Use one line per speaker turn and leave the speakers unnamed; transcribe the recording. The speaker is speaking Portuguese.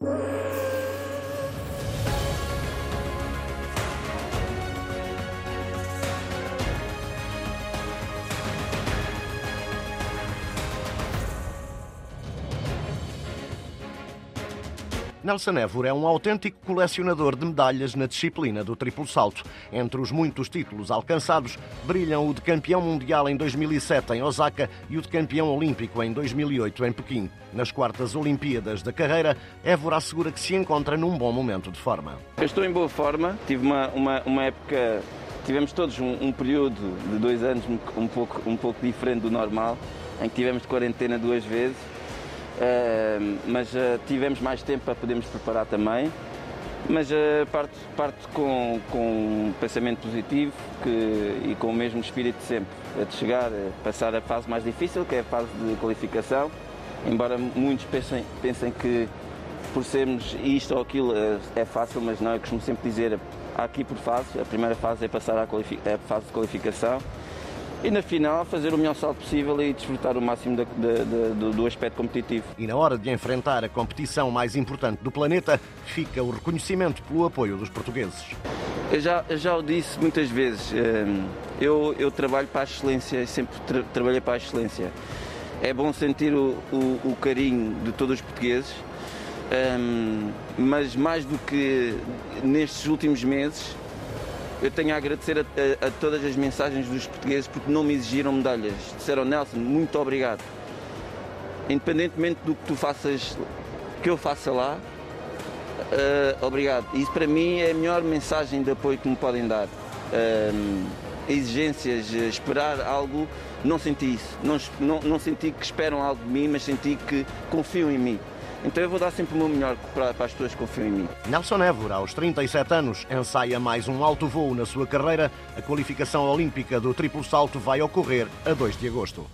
Right. Nelson Évora é um autêntico colecionador de medalhas na disciplina do triplo salto. Entre os muitos títulos alcançados, brilham o de campeão mundial em 2007 em Osaka e o de campeão olímpico em 2008 em Pequim. Nas quartas Olimpíadas da carreira, Évora assegura que se encontra num bom momento de forma.
Eu estou em boa forma, tive uma, uma, uma época tivemos todos um, um, período de dois anos um pouco, um pouco diferente do normal, em que tivemos de quarentena duas vezes mas uh, tivemos mais tempo para podermos preparar também. Mas uh, parto, com, com um pensamento positivo que, e com o mesmo espírito de sempre, de chegar, passar a fase mais difícil, que é a fase de qualificação. Embora muitos pensem, pensem que por sermos isto ou aquilo é fácil, mas não, eu costumo sempre dizer, há aqui por fase, a primeira fase é passar à fase de qualificação e na final fazer o melhor salto possível e desfrutar o máximo do, do aspecto competitivo.
E na hora de enfrentar a competição mais importante do planeta, fica o reconhecimento pelo apoio dos portugueses.
Eu já, eu já o disse muitas vezes, ehm, eu, eu trabalho para a excelência, sempre tra trabalhei para a excelência. É bom sentir o, o, o carinho de todos os portugueses, ehm, mas mais do que nestes últimos meses, eu tenho a agradecer a, a, a, todas as mensagens dos portugueses porque não me exigiram medalhas. Disseram, Nelson, muito obrigado. Independentemente do que tu faças, que eu faça lá, uh, obrigado. Isso para mim é a melhor mensagem de apoio que me podem dar. Uh, exigências, esperar algo, não senti isso. Não, não, não senti que esperam algo de mim, mas senti que confiam em mim. Então eu vou dar sempre o meu melhor para, para as pessoas que confiam em mim.
Nelson Évora, aos 37 anos, ensaia mais um alto voo na sua carreira. A qualificação olímpica do triplo salto vai ocorrer a 2 de agosto.